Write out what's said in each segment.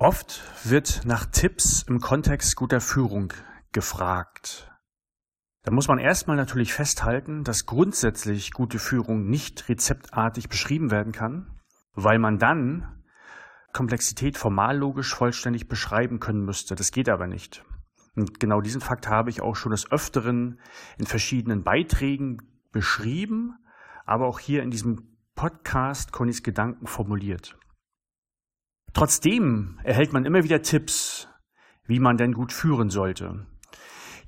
Oft wird nach Tipps im Kontext guter Führung gefragt. Da muss man erstmal natürlich festhalten, dass grundsätzlich gute Führung nicht rezeptartig beschrieben werden kann, weil man dann Komplexität formallogisch vollständig beschreiben können müsste. Das geht aber nicht. Und genau diesen Fakt habe ich auch schon des Öfteren in verschiedenen Beiträgen beschrieben, aber auch hier in diesem Podcast Connys Gedanken formuliert. Trotzdem erhält man immer wieder Tipps, wie man denn gut führen sollte.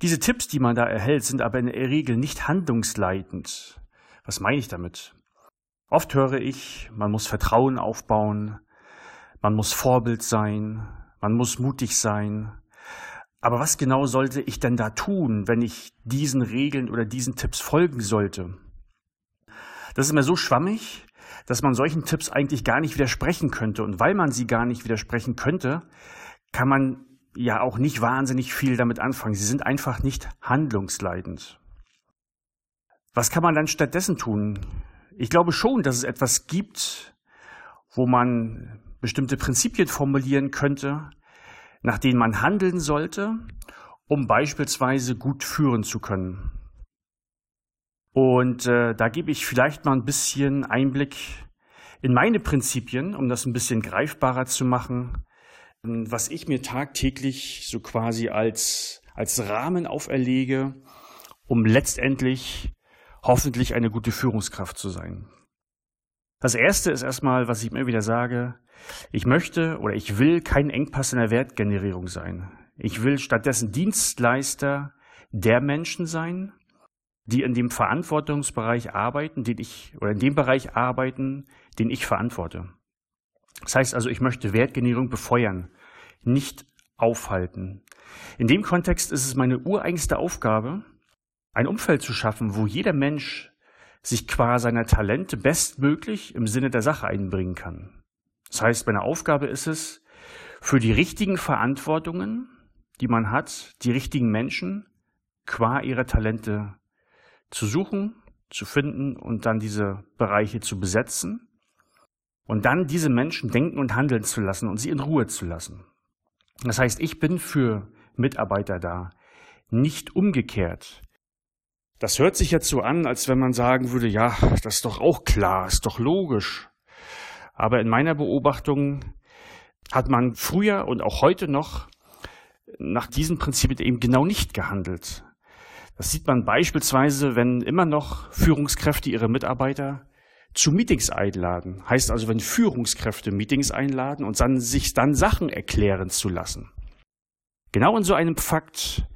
Diese Tipps, die man da erhält, sind aber in der Regel nicht handlungsleitend. Was meine ich damit? Oft höre ich, man muss Vertrauen aufbauen, man muss Vorbild sein, man muss mutig sein. Aber was genau sollte ich denn da tun, wenn ich diesen Regeln oder diesen Tipps folgen sollte? Das ist immer so schwammig, dass man solchen Tipps eigentlich gar nicht widersprechen könnte. Und weil man sie gar nicht widersprechen könnte, kann man ja auch nicht wahnsinnig viel damit anfangen. Sie sind einfach nicht handlungsleitend. Was kann man dann stattdessen tun? Ich glaube schon, dass es etwas gibt, wo man bestimmte Prinzipien formulieren könnte, nach denen man handeln sollte, um beispielsweise gut führen zu können. Und äh, da gebe ich vielleicht mal ein bisschen Einblick in meine Prinzipien, um das ein bisschen greifbarer zu machen, was ich mir tagtäglich so quasi als, als Rahmen auferlege, um letztendlich hoffentlich eine gute Führungskraft zu sein. Das erste ist erstmal, was ich immer wieder sage, ich möchte oder ich will kein Engpass in der Wertgenerierung sein. Ich will stattdessen Dienstleister der Menschen sein, die in dem Verantwortungsbereich arbeiten, den ich, oder in dem Bereich arbeiten, den ich verantworte. Das heißt also, ich möchte Wertgenerierung befeuern, nicht aufhalten. In dem Kontext ist es meine ureigenste Aufgabe, ein Umfeld zu schaffen, wo jeder Mensch sich qua seiner Talente bestmöglich im Sinne der Sache einbringen kann. Das heißt, meine Aufgabe ist es, für die richtigen Verantwortungen, die man hat, die richtigen Menschen qua ihrer Talente zu suchen, zu finden und dann diese Bereiche zu besetzen und dann diese Menschen denken und handeln zu lassen und sie in Ruhe zu lassen. Das heißt, ich bin für Mitarbeiter da, nicht umgekehrt. Das hört sich jetzt so an, als wenn man sagen würde, ja, das ist doch auch klar, ist doch logisch. Aber in meiner Beobachtung hat man früher und auch heute noch nach diesen Prinzipien eben genau nicht gehandelt. Das sieht man beispielsweise, wenn immer noch Führungskräfte ihre Mitarbeiter zu Meetings einladen. Heißt also, wenn Führungskräfte Meetings einladen und dann sich dann Sachen erklären zu lassen. Genau in so einem Fakt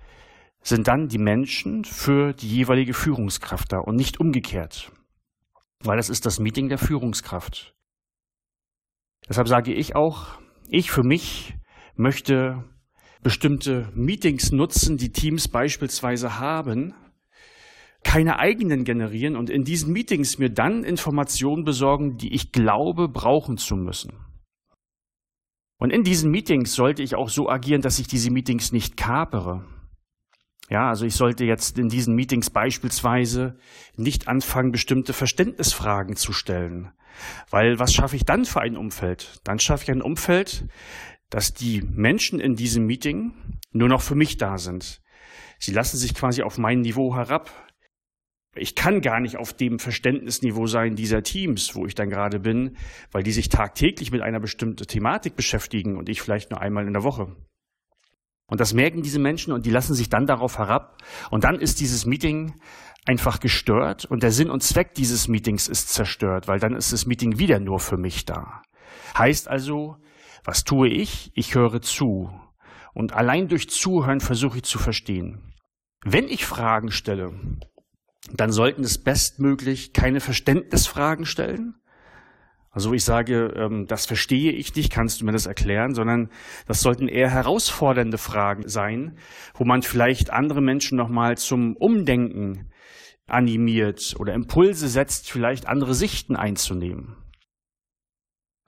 sind dann die Menschen für die jeweilige Führungskraft da und nicht umgekehrt. Weil das ist das Meeting der Führungskraft. Deshalb sage ich auch, ich für mich möchte bestimmte Meetings nutzen, die Teams beispielsweise haben, keine eigenen generieren und in diesen Meetings mir dann Informationen besorgen, die ich glaube brauchen zu müssen. Und in diesen Meetings sollte ich auch so agieren, dass ich diese Meetings nicht kapere. Ja, also ich sollte jetzt in diesen Meetings beispielsweise nicht anfangen, bestimmte Verständnisfragen zu stellen. Weil was schaffe ich dann für ein Umfeld? Dann schaffe ich ein Umfeld, dass die Menschen in diesem Meeting nur noch für mich da sind. Sie lassen sich quasi auf mein Niveau herab. Ich kann gar nicht auf dem Verständnisniveau sein dieser Teams, wo ich dann gerade bin, weil die sich tagtäglich mit einer bestimmten Thematik beschäftigen und ich vielleicht nur einmal in der Woche. Und das merken diese Menschen und die lassen sich dann darauf herab. Und dann ist dieses Meeting einfach gestört und der Sinn und Zweck dieses Meetings ist zerstört, weil dann ist das Meeting wieder nur für mich da. Heißt also, was tue ich? Ich höre zu. Und allein durch Zuhören versuche ich zu verstehen. Wenn ich Fragen stelle, dann sollten es bestmöglich keine Verständnisfragen stellen. Also ich sage, ähm, das verstehe ich nicht, kannst du mir das erklären, sondern das sollten eher herausfordernde Fragen sein, wo man vielleicht andere Menschen nochmal zum Umdenken animiert oder Impulse setzt, vielleicht andere Sichten einzunehmen.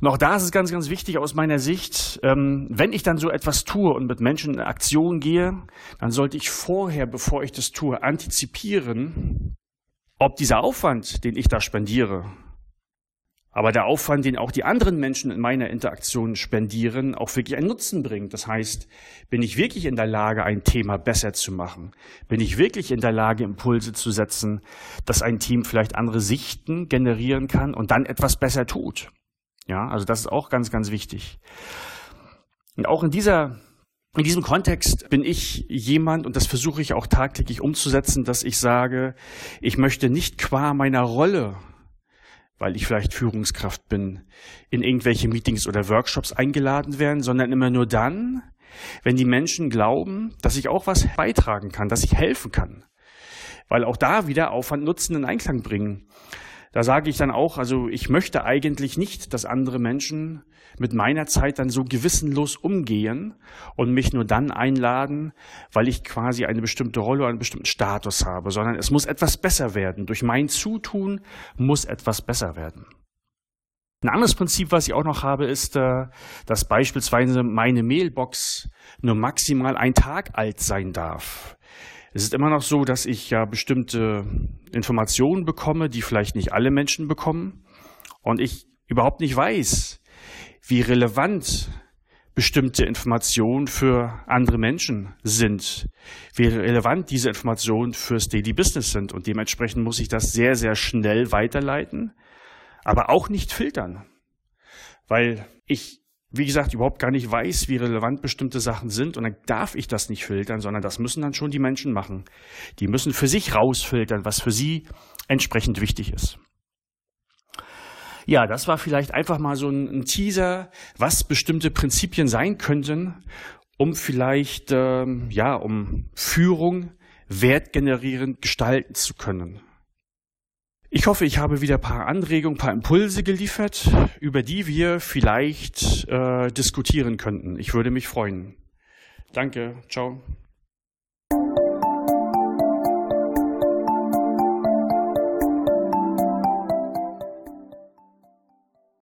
Und auch da ist es ganz, ganz wichtig aus meiner Sicht, ähm, wenn ich dann so etwas tue und mit Menschen in Aktion gehe, dann sollte ich vorher, bevor ich das tue, antizipieren, ob dieser Aufwand, den ich da spendiere, aber der Aufwand, den auch die anderen Menschen in meiner Interaktion spendieren, auch wirklich einen Nutzen bringt. Das heißt, bin ich wirklich in der Lage, ein Thema besser zu machen? Bin ich wirklich in der Lage, Impulse zu setzen, dass ein Team vielleicht andere Sichten generieren kann und dann etwas besser tut? Ja, also das ist auch ganz, ganz wichtig. Und auch in dieser in diesem Kontext bin ich jemand, und das versuche ich auch tagtäglich umzusetzen, dass ich sage, ich möchte nicht qua meiner Rolle weil ich vielleicht Führungskraft bin, in irgendwelche Meetings oder Workshops eingeladen werden, sondern immer nur dann, wenn die Menschen glauben, dass ich auch was beitragen kann, dass ich helfen kann. Weil auch da wieder Aufwand Nutzen in Einklang bringen. Da sage ich dann auch, also ich möchte eigentlich nicht, dass andere Menschen mit meiner Zeit dann so gewissenlos umgehen und mich nur dann einladen, weil ich quasi eine bestimmte Rolle oder einen bestimmten Status habe, sondern es muss etwas besser werden. Durch mein Zutun muss etwas besser werden. Ein anderes Prinzip, was ich auch noch habe, ist, äh, dass beispielsweise meine Mailbox nur maximal ein Tag alt sein darf. Es ist immer noch so, dass ich ja bestimmte Informationen bekomme, die vielleicht nicht alle Menschen bekommen. Und ich überhaupt nicht weiß, wie relevant bestimmte Informationen für andere Menschen sind, wie relevant diese Informationen fürs Daily Business sind. Und dementsprechend muss ich das sehr, sehr schnell weiterleiten, aber auch nicht filtern. Weil ich wie gesagt, überhaupt gar nicht weiß, wie relevant bestimmte Sachen sind. Und dann darf ich das nicht filtern, sondern das müssen dann schon die Menschen machen. Die müssen für sich rausfiltern, was für sie entsprechend wichtig ist. Ja, das war vielleicht einfach mal so ein, Teaser, was bestimmte Prinzipien sein könnten, um vielleicht, ähm, ja, um Führung wertgenerierend gestalten zu können. Ich hoffe, ich habe wieder ein paar Anregungen, ein paar Impulse geliefert, über die wir vielleicht äh, diskutieren könnten. Ich würde mich freuen. Danke. Ciao.